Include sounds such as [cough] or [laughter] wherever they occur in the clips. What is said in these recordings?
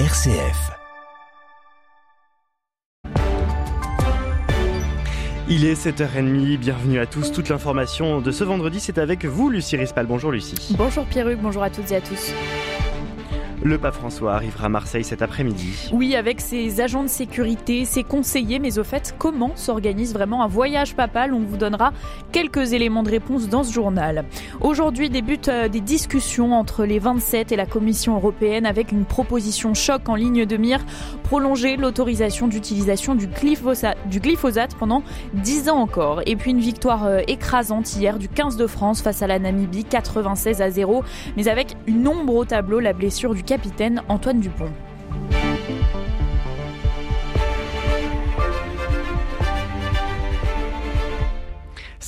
RCF. Il est 7h30, bienvenue à tous. Toute l'information de ce vendredi, c'est avec vous, Lucie Rispal. Bonjour Lucie. Bonjour Pierruc, bonjour à toutes et à tous. Le pape François arrivera à Marseille cet après-midi. Oui, avec ses agents de sécurité, ses conseillers, mais au fait, comment s'organise vraiment un voyage papal? On vous donnera quelques éléments de réponse dans ce journal. Aujourd'hui débutent euh, des discussions entre les 27 et la Commission européenne avec une proposition choc en ligne de mire, prolonger l'autorisation d'utilisation du glyphosate, pendant 10 ans encore. Et puis une victoire euh, écrasante hier du 15 de France face à la Namibie, 96 à 0, mais avec une ombre au tableau, la blessure du capitaine Antoine Dupont.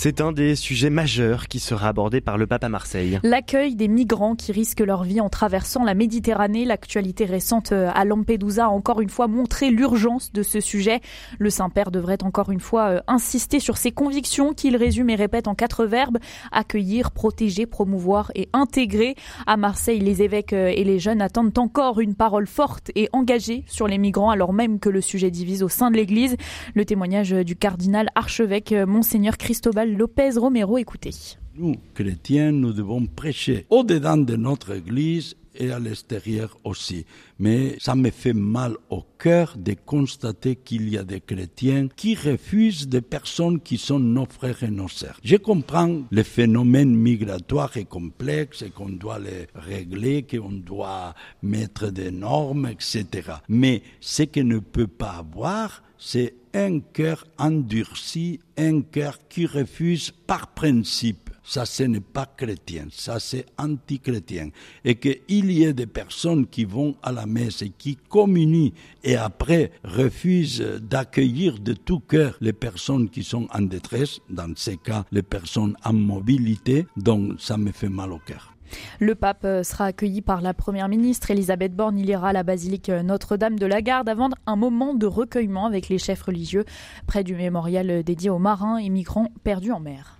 C'est un des sujets majeurs qui sera abordé par le pape à Marseille. L'accueil des migrants qui risquent leur vie en traversant la Méditerranée. L'actualité récente euh, à Lampedusa a encore une fois montré l'urgence de ce sujet. Le Saint-Père devrait encore une fois euh, insister sur ses convictions qu'il résume et répète en quatre verbes. Accueillir, protéger, promouvoir et intégrer. À Marseille, les évêques euh, et les jeunes attendent encore une parole forte et engagée sur les migrants alors même que le sujet divise au sein de l'Église. Le témoignage du cardinal archevêque Monseigneur Cristobal Lopez Romero, écoutez. Nous, chrétiens, nous devons prêcher au-dedans de notre Église et à l'extérieur aussi. Mais ça me fait mal au cœur de constater qu'il y a des chrétiens qui refusent des personnes qui sont nos frères et nos sœurs. Je comprends le phénomène migratoire est complexe et qu'on doit les régler, qu'on doit mettre des normes, etc. Mais ce qu'on ne peut pas avoir, c'est un cœur endurci, un cœur qui refuse par principe. Ça, ce n'est pas chrétien, ça, c'est anti-chrétien. Et qu'il y ait des personnes qui vont à la messe et qui communient et après refusent d'accueillir de tout cœur les personnes qui sont en détresse, dans ces cas, les personnes en mobilité, donc ça me fait mal au cœur. Le pape euh, sera accueilli par la première ministre Elisabeth Borne. Il ira à la basilique euh, Notre-Dame de la Garde avant un moment de recueillement avec les chefs religieux près du mémorial euh, dédié aux marins et migrants perdus en mer.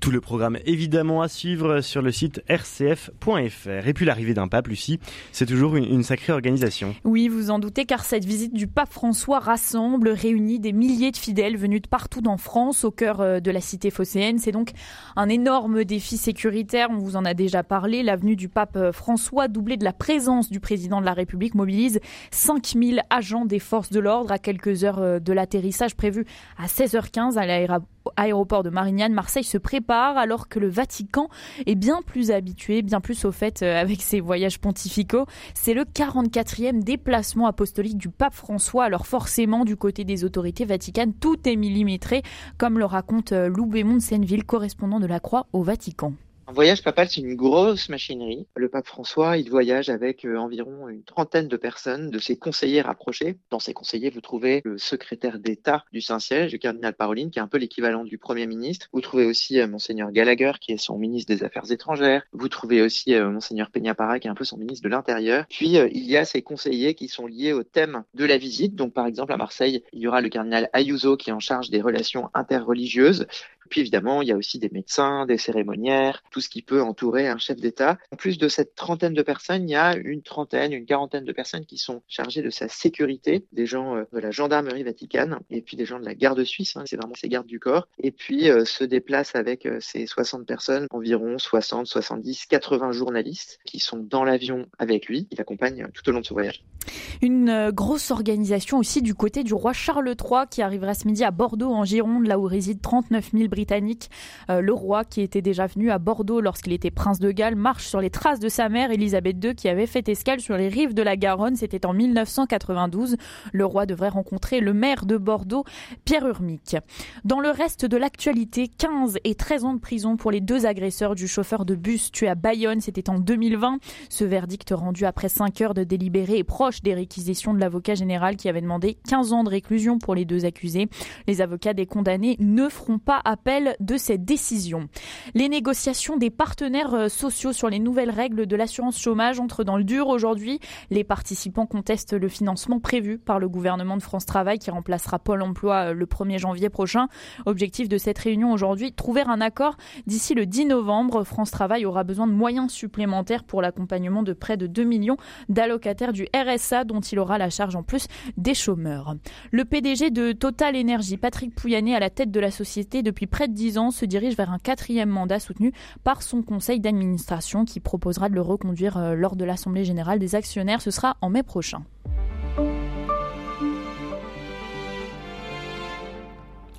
Tout le programme évidemment à suivre sur le site rcf.fr. Et puis l'arrivée d'un pape, Lucie, c'est toujours une, sacrée organisation. Oui, vous en doutez, car cette visite du pape François rassemble, réunit des milliers de fidèles venus de partout en France, au cœur euh, de la cité phocéenne. C'est donc un énorme défi sécuritaire, on vous en a déjà parlé. L'avenue du pape euh, François, doublée de la présence du président de la République, mobilise 5000 agents des forces de l'ordre à quelques heures euh, de l'atterrissage prévu à 16h15 à l'aéroport de Marignane. Marseille se prépare alors que le Vatican est bien plus habitué, bien plus au fait euh, avec ses voyages pontificaux. C'est le 44e déplacement apostolique du pape François. Alors forcément, du côté des autorités vaticanes, tout est millimétré, comme le raconte euh, Lou Bémond Senneville, correspondant de la Croix au Vatican. Un voyage papal, c'est une grosse machinerie. Le pape François, il voyage avec euh, environ une trentaine de personnes, de ses conseillers rapprochés. Dans ses conseillers, vous trouvez le secrétaire d'État du Saint-Siège, le cardinal Paroline, qui est un peu l'équivalent du Premier ministre. Vous trouvez aussi euh, Monseigneur Gallagher, qui est son ministre des Affaires étrangères. Vous trouvez aussi euh, Monseigneur Peña-Parra, qui est un peu son ministre de l'Intérieur. Puis, il y a ses conseillers qui sont liés au thème de la visite. Donc, par exemple, à Marseille, il y aura le cardinal Ayuso, qui est en charge des relations interreligieuses. Puis évidemment, il y a aussi des médecins, des cérémoniaires, tout ce qui peut entourer un chef d'État. En plus de cette trentaine de personnes, il y a une trentaine, une quarantaine de personnes qui sont chargées de sa sécurité, des gens euh, de la gendarmerie vaticane et puis des gens de la garde suisse, hein, c'est vraiment ces gardes du corps. Et puis euh, se déplacent avec euh, ces 60 personnes, environ 60, 70, 80 journalistes qui sont dans l'avion avec lui, qui l'accompagnent tout au long de ce voyage. Une grosse organisation aussi du côté du roi Charles III qui arrivera ce midi à Bordeaux en Gironde, là où résident 39 000 britannique. Euh, le roi, qui était déjà venu à Bordeaux lorsqu'il était prince de Galles, marche sur les traces de sa mère, Elisabeth II, qui avait fait escale sur les rives de la Garonne. C'était en 1992. Le roi devrait rencontrer le maire de Bordeaux, Pierre Urmic. Dans le reste de l'actualité, 15 et 13 ans de prison pour les deux agresseurs du chauffeur de bus tué à Bayonne. C'était en 2020. Ce verdict rendu après 5 heures de délibéré est proche des réquisitions de l'avocat général qui avait demandé 15 ans de réclusion pour les deux accusés. Les avocats des condamnés ne feront pas appel de cette décision. Les négociations des partenaires euh, sociaux sur les nouvelles règles de l'assurance chômage entrent dans le dur aujourd'hui. Les participants contestent le financement prévu par le gouvernement de France Travail qui remplacera Pôle emploi euh, le 1er janvier prochain. Objectif de cette réunion aujourd'hui, trouver un accord d'ici le 10 novembre. France Travail aura besoin de moyens supplémentaires pour l'accompagnement de près de 2 millions d'allocataires du RSA dont il aura la charge en plus des chômeurs. Le PDG de Total Energy, Patrick Pouyanné, à la tête de la société depuis près de 10 ans, se dirige vers un quatrième mandat soutenu par son conseil d'administration qui proposera de le reconduire euh, lors de l'Assemblée générale des actionnaires. Ce sera en mai prochain.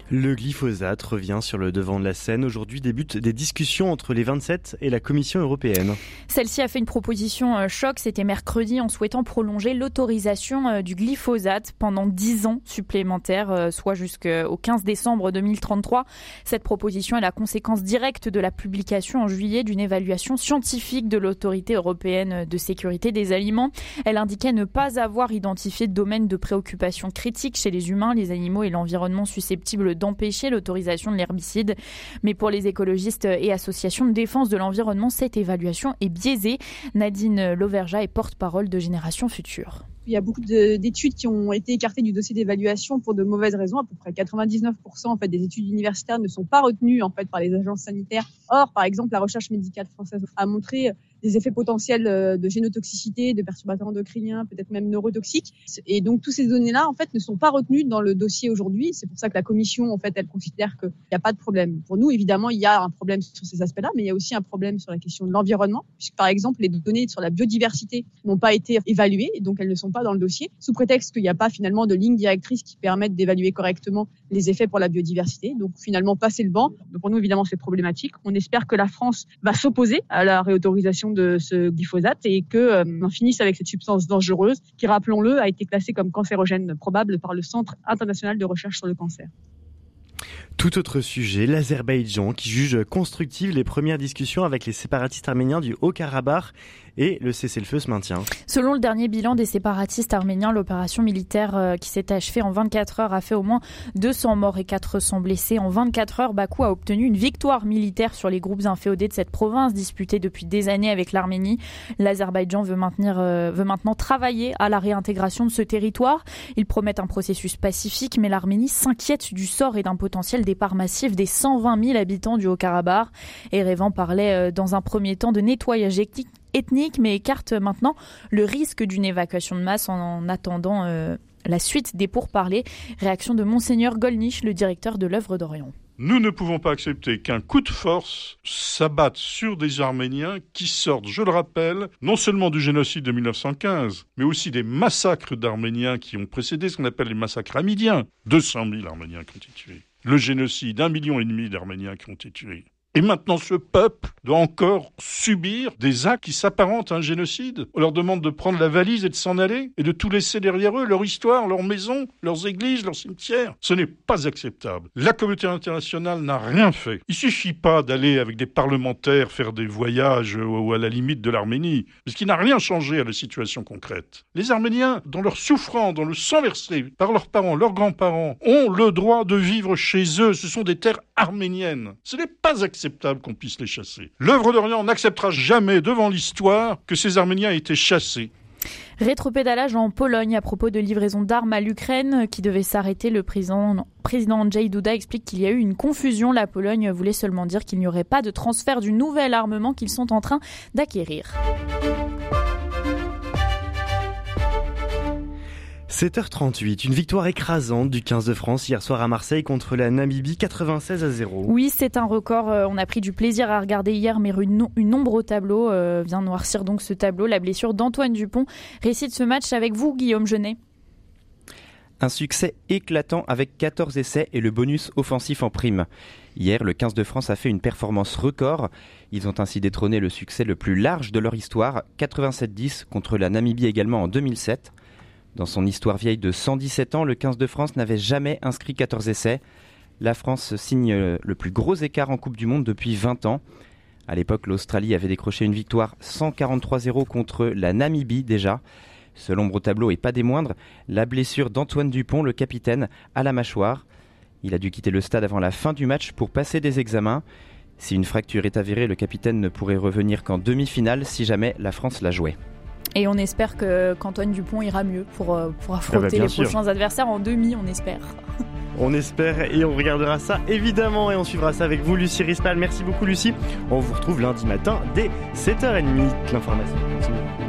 Le glyphosate revient sur le devant de la scène. Aujourd'hui débutent des discussions entre les 27 et la Commission européenne. Celle-ci a fait une proposition euh, choc, c'était mercredi, en souhaitant prolonger l'autorisation euh, du glyphosate pendant 10 ans supplémentaires, euh, soit jusqu'au 15 décembre 2033. Cette proposition est la conséquence directe de la publication en juillet d'une évaluation scientifique de l'autorité européenne de sécurité des aliments. Elle indiquait ne pas avoir identifié de domaine de préoccupation critique chez les humains, les animaux et l'environnement susceptibles d'empêcher l'autorisation de l'herbicide. Mais pour les écologistes et associations de défense de l'environnement, cette évaluation est biaisée. Nadine Lauverja est porte-parole de Génération Future. Il y a beaucoup d'études qui ont été écartées du dossier d'évaluation pour de mauvaises raisons. À peu près 99% en fait des études universitaires ne sont pas retenues en fait par les agences sanitaires. Or, par exemple, la recherche médicale française a montré des effets potentiels euh, de génotoxicité, de perturbateurs endocriniens, peut-être même neurotoxiques. Et donc, tous ces données-là, en fait, ne sont pas retenues dans le dossier aujourd'hui. C'est pour ça que la commission, en fait, elle considère qu'il n'y a pas de problème. Pour nous, évidemment, il y a un problème sur ces aspects-là, mais il y a aussi un problème sur la question de l'environnement, puisque, par exemple, les données sur la biodiversité n'ont pas été évaluées, et donc elles ne sont pas dans le dossier, sous prétexte qu'il n'y a pas finalement de ligne directrice qui permettent d'évaluer correctement les effets pour la biodiversité. Donc, finalement, passer le banc. Donc, pour nous, évidemment, c'est problématique. On espère que la France va s'opposer à la réautorisation de ce glyphosate et que euh, on finisse avec cette substance dangereuse qui, rappelons-le, a été classée comme cancérogène probable par le Centre international de recherche sur le cancer. Tout autre sujet, l'Azerbaïdjan qui juge constructives les premières discussions avec les séparatistes arméniens du Haut-Karabakh et le cessez-le-feu se maintient. Selon le dernier bilan des séparatistes arméniens, l'opération militaire euh, qui s'est achevée en 24 heures a fait au moins 200 morts et 400 blessés. En 24 heures, Bakou a obtenu une victoire militaire sur les groupes inféodés de cette province disputée depuis des années avec l'Arménie. L'Azerbaïdjan veut, maintenir, euh, veut maintenant travailler à la réintégration de ce territoire. Ils promettent un processus pacifique, mais l'Arménie s'inquiète du sort et d'un potentiel départ massif des 120 000 habitants du Haut-Karabakh. Erevan parlait euh, dans un premier temps de nettoyage ethnique, mais écarte maintenant le risque d'une évacuation de masse en, attendant euh, la suite des pourparlers. Réaction de Monseigneur Golnisch, le directeur de l'œuvre d'Orient. Nous ne pouvons pas accepter qu'un coup de force s'abatte sur des Arméniens qui sortent, je le rappelle, non seulement du génocide de 1915, mais aussi des massacres d'Arméniens qui ont précédé ce qu'on appelle les massacres amidiens. 200 000 Arméniens qui. Le génocide, un million et demi d'Arméniens qui ont été tués. Et maintenant, ce peuple doit encore subir des actes qui s'apparentent à un génocide. On leur demande de prendre la valise et de s'en aller et de tout laisser derrière eux, leur histoire, leurs maisons, leurs églises, leurs cimetières. Ce n'est pas acceptable. La communauté internationale n'a rien fait. Il suffit pas d'aller avec des parlementaires faire des voyages ou à la limite de l'Arménie, parce qu'il n'a rien changé à la situation concrète. Les Arméniens, dans leur souffrance, dans le sang versé par leurs parents, leurs grands-parents, ont le droit de vivre chez eux. Ce sont des terres arméniennes. Ce n'est pas acceptable qu'on puisse les chasser. L'œuvre d'Orient n'acceptera jamais devant l'histoire que ces Arméniens aient été chassés. Rétropédalage en Pologne à propos de livraison d'armes à l'Ukraine qui devait s'arrêter. Le président, président Andrzej Duda explique qu'il y a eu une confusion. La Pologne voulait seulement dire qu'il n'y aurait pas de transfert du nouvel armement qu'ils sont en train d'acquérir. 7h38, une victoire écrasante du 15 de France hier soir à Marseille contre la Namibie 96 à 0. Oui, c'est un record. Euh, on a pris du plaisir à regarder hier, mais une, une ombre au tableau euh, vient noircir donc ce tableau. La blessure d'Antoine Dupont récite ce match avec vous, Guillaume Genet. Un succès éclatant avec 14 essais et le bonus offensif en prime. Hier, le 15 de France a fait une performance record. Ils ont ainsi détrôné le succès le plus large de leur histoire, 87-10 contre la Namibie également en 2007. Dans son histoire vieille de 117 ans, le 15 de France n'avait jamais inscrit 14 essais. La France signe le plus gros écart en Coupe du Monde depuis 20 ans. À l'époque, l'Australie avait décroché une victoire 143-0 contre la Namibie déjà. Ce l'ombre au tableau et pas des moindres, la blessure d'Antoine Dupont, le capitaine, à la mâchoire. Il a dû quitter le stade avant la fin du match pour passer des examens. Si une fracture est avérée, le capitaine ne pourrait revenir qu'en demi-finale si jamais la France la jouait. Et on espère que qu'Antoine Dupont ira mieux pour, euh, pour Ah bah, affronter les sûr. prochains adversaires en demi, on espère. [laughs] On espère et on regardera ça évidemment et on suivra ça avec vous Lucie Rispal. Merci beaucoup Lucie. On vous retrouve lundi matin dès 7h30. L'information continue.